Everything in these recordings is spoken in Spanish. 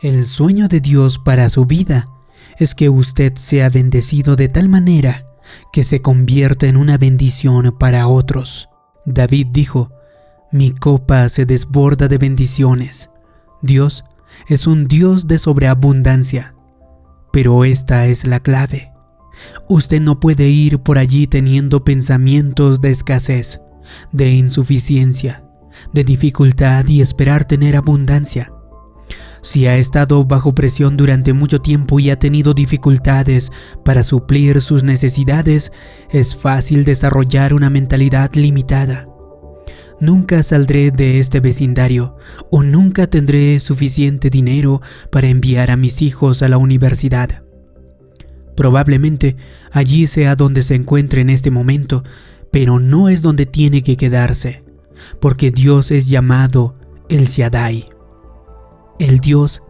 El sueño de Dios para su vida es que usted sea bendecido de tal manera que se convierta en una bendición para otros. David dijo, mi copa se desborda de bendiciones. Dios es un Dios de sobreabundancia. Pero esta es la clave. Usted no puede ir por allí teniendo pensamientos de escasez, de insuficiencia, de dificultad y esperar tener abundancia. Si ha estado bajo presión durante mucho tiempo y ha tenido dificultades para suplir sus necesidades, es fácil desarrollar una mentalidad limitada. Nunca saldré de este vecindario o nunca tendré suficiente dinero para enviar a mis hijos a la universidad. Probablemente allí sea donde se encuentre en este momento, pero no es donde tiene que quedarse, porque Dios es llamado el Shaddai el Dios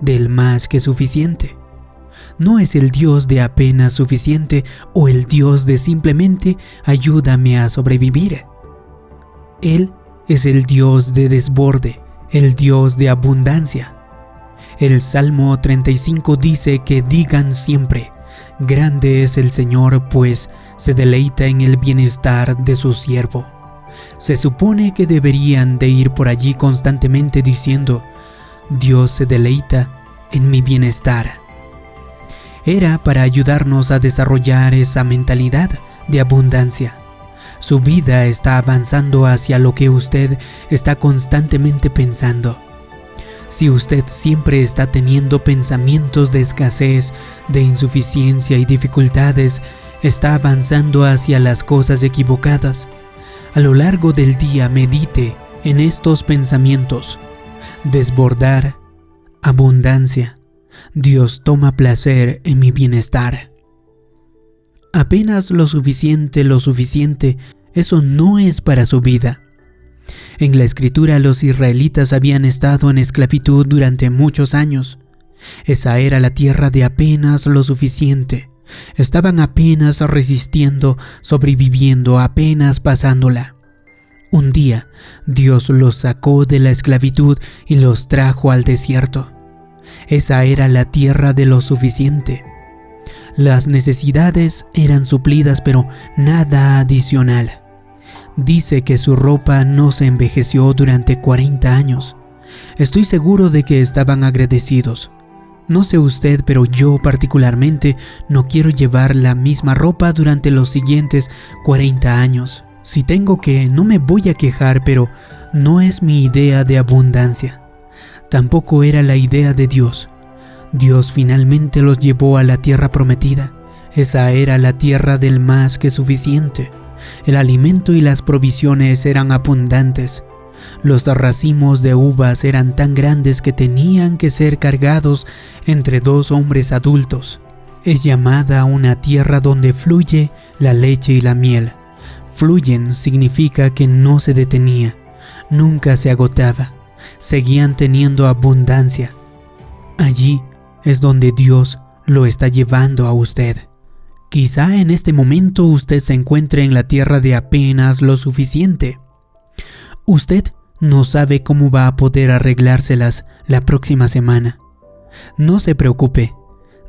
del más que suficiente. No es el Dios de apenas suficiente o el Dios de simplemente ayúdame a sobrevivir. Él es el Dios de desborde, el Dios de abundancia. El Salmo 35 dice que digan siempre, grande es el Señor, pues se deleita en el bienestar de su siervo. Se supone que deberían de ir por allí constantemente diciendo, Dios se deleita en mi bienestar. Era para ayudarnos a desarrollar esa mentalidad de abundancia. Su vida está avanzando hacia lo que usted está constantemente pensando. Si usted siempre está teniendo pensamientos de escasez, de insuficiencia y dificultades, está avanzando hacia las cosas equivocadas. A lo largo del día medite en estos pensamientos desbordar, abundancia. Dios toma placer en mi bienestar. Apenas lo suficiente, lo suficiente, eso no es para su vida. En la escritura los israelitas habían estado en esclavitud durante muchos años. Esa era la tierra de apenas lo suficiente. Estaban apenas resistiendo, sobreviviendo, apenas pasándola. Un día, Dios los sacó de la esclavitud y los trajo al desierto. Esa era la tierra de lo suficiente. Las necesidades eran suplidas, pero nada adicional. Dice que su ropa no se envejeció durante 40 años. Estoy seguro de que estaban agradecidos. No sé usted, pero yo particularmente no quiero llevar la misma ropa durante los siguientes 40 años. Si tengo que, no me voy a quejar, pero no es mi idea de abundancia. Tampoco era la idea de Dios. Dios finalmente los llevó a la tierra prometida. Esa era la tierra del más que suficiente. El alimento y las provisiones eran abundantes. Los racimos de uvas eran tan grandes que tenían que ser cargados entre dos hombres adultos. Es llamada una tierra donde fluye la leche y la miel. Fluyen significa que no se detenía, nunca se agotaba, seguían teniendo abundancia. Allí es donde Dios lo está llevando a usted. Quizá en este momento usted se encuentre en la tierra de apenas lo suficiente. Usted no sabe cómo va a poder arreglárselas la próxima semana. No se preocupe,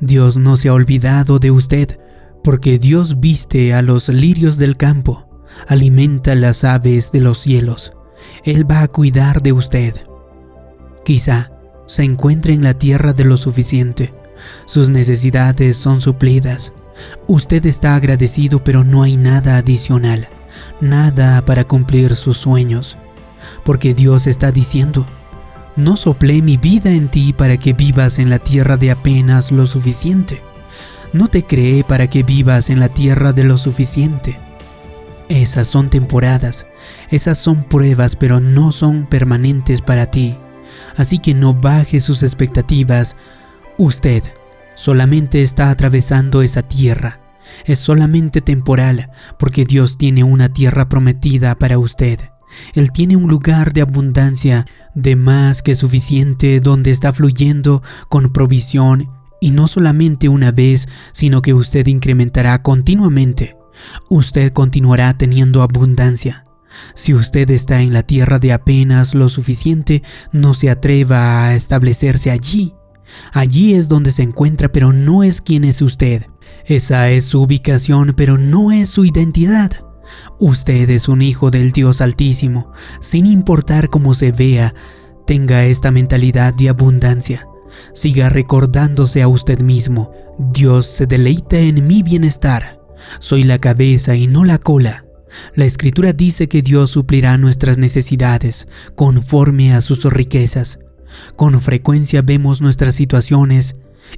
Dios no se ha olvidado de usted, porque Dios viste a los lirios del campo alimenta las aves de los cielos. Él va a cuidar de usted. Quizá se encuentre en la tierra de lo suficiente. Sus necesidades son suplidas. Usted está agradecido pero no hay nada adicional, nada para cumplir sus sueños. Porque Dios está diciendo, no soplé mi vida en ti para que vivas en la tierra de apenas lo suficiente. No te creé para que vivas en la tierra de lo suficiente. Esas son temporadas, esas son pruebas, pero no son permanentes para ti. Así que no baje sus expectativas. Usted solamente está atravesando esa tierra. Es solamente temporal, porque Dios tiene una tierra prometida para usted. Él tiene un lugar de abundancia, de más que suficiente, donde está fluyendo con provisión, y no solamente una vez, sino que usted incrementará continuamente usted continuará teniendo abundancia. Si usted está en la tierra de apenas lo suficiente, no se atreva a establecerse allí. Allí es donde se encuentra, pero no es quien es usted. Esa es su ubicación, pero no es su identidad. Usted es un hijo del Dios Altísimo, sin importar cómo se vea, tenga esta mentalidad de abundancia. Siga recordándose a usted mismo, Dios se deleita en mi bienestar. Soy la cabeza y no la cola. La escritura dice que Dios suplirá nuestras necesidades conforme a sus riquezas. Con frecuencia vemos nuestras situaciones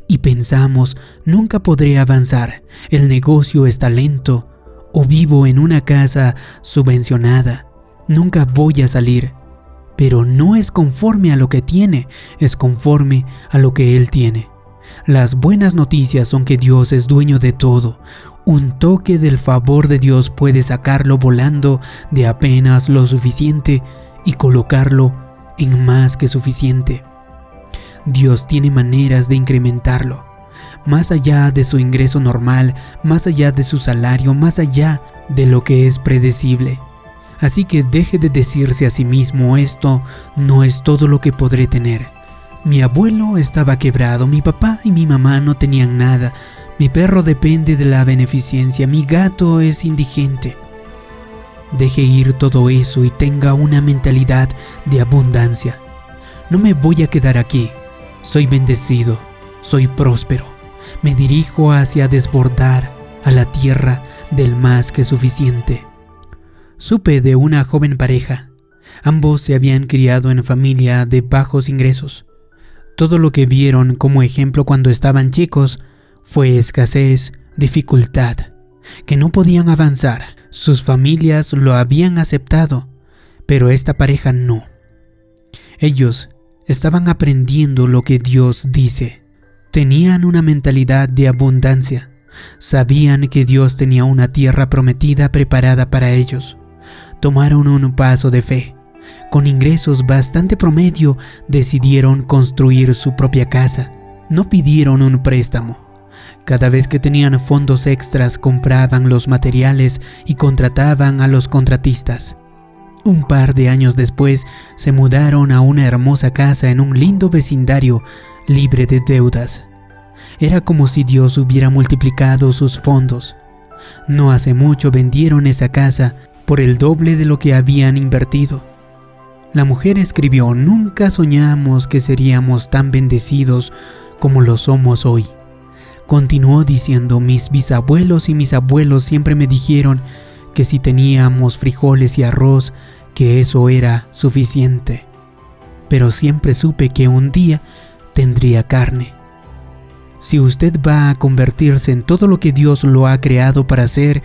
y pensamos, nunca podré avanzar, el negocio está lento, o vivo en una casa subvencionada, nunca voy a salir. Pero no es conforme a lo que tiene, es conforme a lo que Él tiene. Las buenas noticias son que Dios es dueño de todo. Un toque del favor de Dios puede sacarlo volando de apenas lo suficiente y colocarlo en más que suficiente. Dios tiene maneras de incrementarlo, más allá de su ingreso normal, más allá de su salario, más allá de lo que es predecible. Así que deje de decirse a sí mismo esto no es todo lo que podré tener. Mi abuelo estaba quebrado, mi papá y mi mamá no tenían nada, mi perro depende de la beneficencia, mi gato es indigente. Deje ir todo eso y tenga una mentalidad de abundancia. No me voy a quedar aquí. Soy bendecido, soy próspero. Me dirijo hacia desbordar a la tierra del más que suficiente. Supe de una joven pareja. Ambos se habían criado en familia de bajos ingresos. Todo lo que vieron como ejemplo cuando estaban chicos fue escasez, dificultad, que no podían avanzar. Sus familias lo habían aceptado, pero esta pareja no. Ellos estaban aprendiendo lo que Dios dice. Tenían una mentalidad de abundancia. Sabían que Dios tenía una tierra prometida preparada para ellos. Tomaron un paso de fe. Con ingresos bastante promedio decidieron construir su propia casa. No pidieron un préstamo cada vez que tenían fondos extras compraban los materiales y contrataban a los contratistas. Un par de años después se mudaron a una hermosa casa en un lindo vecindario libre de deudas. Era como si Dios hubiera multiplicado sus fondos. No hace mucho vendieron esa casa por el doble de lo que habían invertido. La mujer escribió, nunca soñamos que seríamos tan bendecidos como lo somos hoy. Continuó diciendo, mis bisabuelos y mis abuelos siempre me dijeron que si teníamos frijoles y arroz, que eso era suficiente. Pero siempre supe que un día tendría carne. Si usted va a convertirse en todo lo que Dios lo ha creado para ser,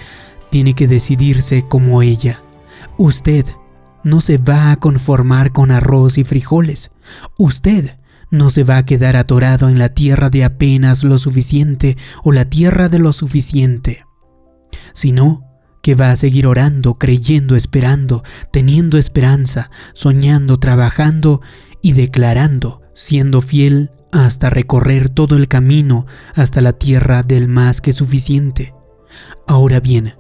tiene que decidirse como ella. Usted no se va a conformar con arroz y frijoles. Usted no se va a quedar atorado en la tierra de apenas lo suficiente o la tierra de lo suficiente, sino que va a seguir orando, creyendo, esperando, teniendo esperanza, soñando, trabajando y declarando, siendo fiel hasta recorrer todo el camino hasta la tierra del más que suficiente. Ahora bien,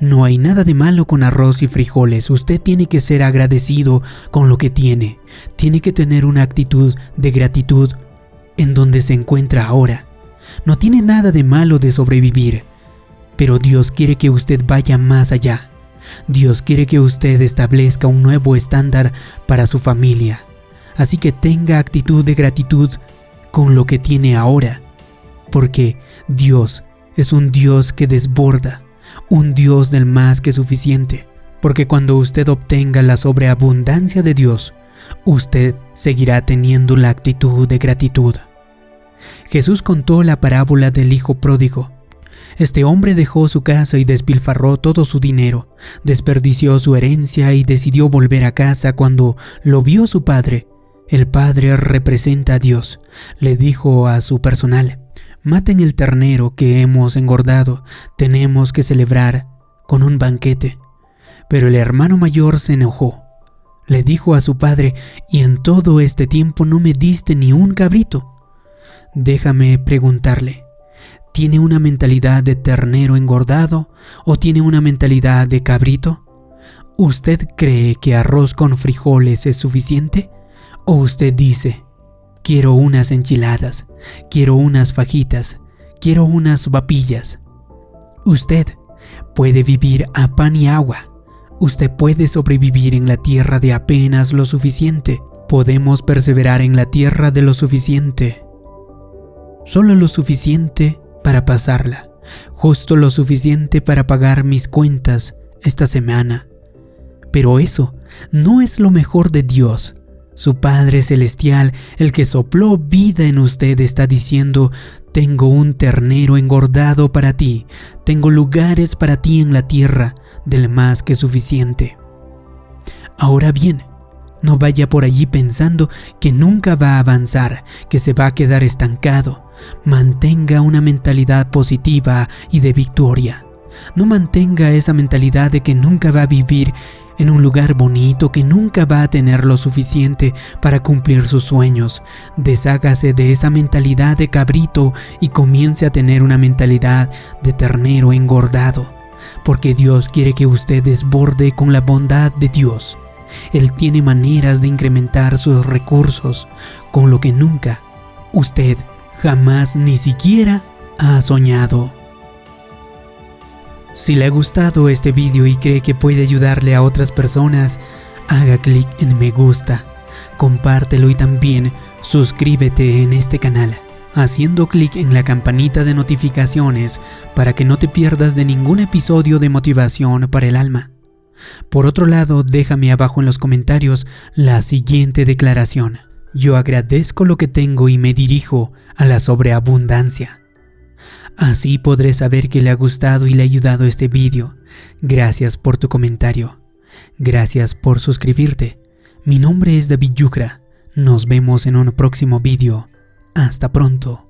no hay nada de malo con arroz y frijoles. Usted tiene que ser agradecido con lo que tiene. Tiene que tener una actitud de gratitud en donde se encuentra ahora. No tiene nada de malo de sobrevivir. Pero Dios quiere que usted vaya más allá. Dios quiere que usted establezca un nuevo estándar para su familia. Así que tenga actitud de gratitud con lo que tiene ahora. Porque Dios es un Dios que desborda un Dios del más que suficiente, porque cuando usted obtenga la sobreabundancia de Dios, usted seguirá teniendo la actitud de gratitud. Jesús contó la parábola del Hijo Pródigo. Este hombre dejó su casa y despilfarró todo su dinero, desperdició su herencia y decidió volver a casa cuando lo vio su padre. El padre representa a Dios. Le dijo a su personal, Maten el ternero que hemos engordado, tenemos que celebrar con un banquete. Pero el hermano mayor se enojó. Le dijo a su padre, y en todo este tiempo no me diste ni un cabrito. Déjame preguntarle, ¿tiene una mentalidad de ternero engordado o tiene una mentalidad de cabrito? ¿Usted cree que arroz con frijoles es suficiente? ¿O usted dice, quiero unas enchiladas, quiero unas fajitas, quiero unas vapillas? Usted puede vivir a pan y agua. Usted puede sobrevivir en la tierra de apenas lo suficiente. Podemos perseverar en la tierra de lo suficiente. Solo lo suficiente para pasarla. Justo lo suficiente para pagar mis cuentas esta semana pero eso no es lo mejor de Dios. Su Padre Celestial, el que sopló vida en usted, está diciendo, tengo un ternero engordado para ti, tengo lugares para ti en la tierra, del más que suficiente. Ahora bien, no vaya por allí pensando que nunca va a avanzar, que se va a quedar estancado. Mantenga una mentalidad positiva y de victoria. No mantenga esa mentalidad de que nunca va a vivir en un lugar bonito que nunca va a tener lo suficiente para cumplir sus sueños. Deshágase de esa mentalidad de cabrito y comience a tener una mentalidad de ternero engordado, porque Dios quiere que usted desborde con la bondad de Dios. Él tiene maneras de incrementar sus recursos, con lo que nunca usted jamás ni siquiera ha soñado. Si le ha gustado este vídeo y cree que puede ayudarle a otras personas, haga clic en me gusta, compártelo y también suscríbete en este canal, haciendo clic en la campanita de notificaciones para que no te pierdas de ningún episodio de motivación para el alma. Por otro lado, déjame abajo en los comentarios la siguiente declaración. Yo agradezco lo que tengo y me dirijo a la sobreabundancia. Así podré saber que le ha gustado y le ha ayudado este vídeo. Gracias por tu comentario. Gracias por suscribirte. Mi nombre es David Yucra. Nos vemos en un próximo vídeo. Hasta pronto.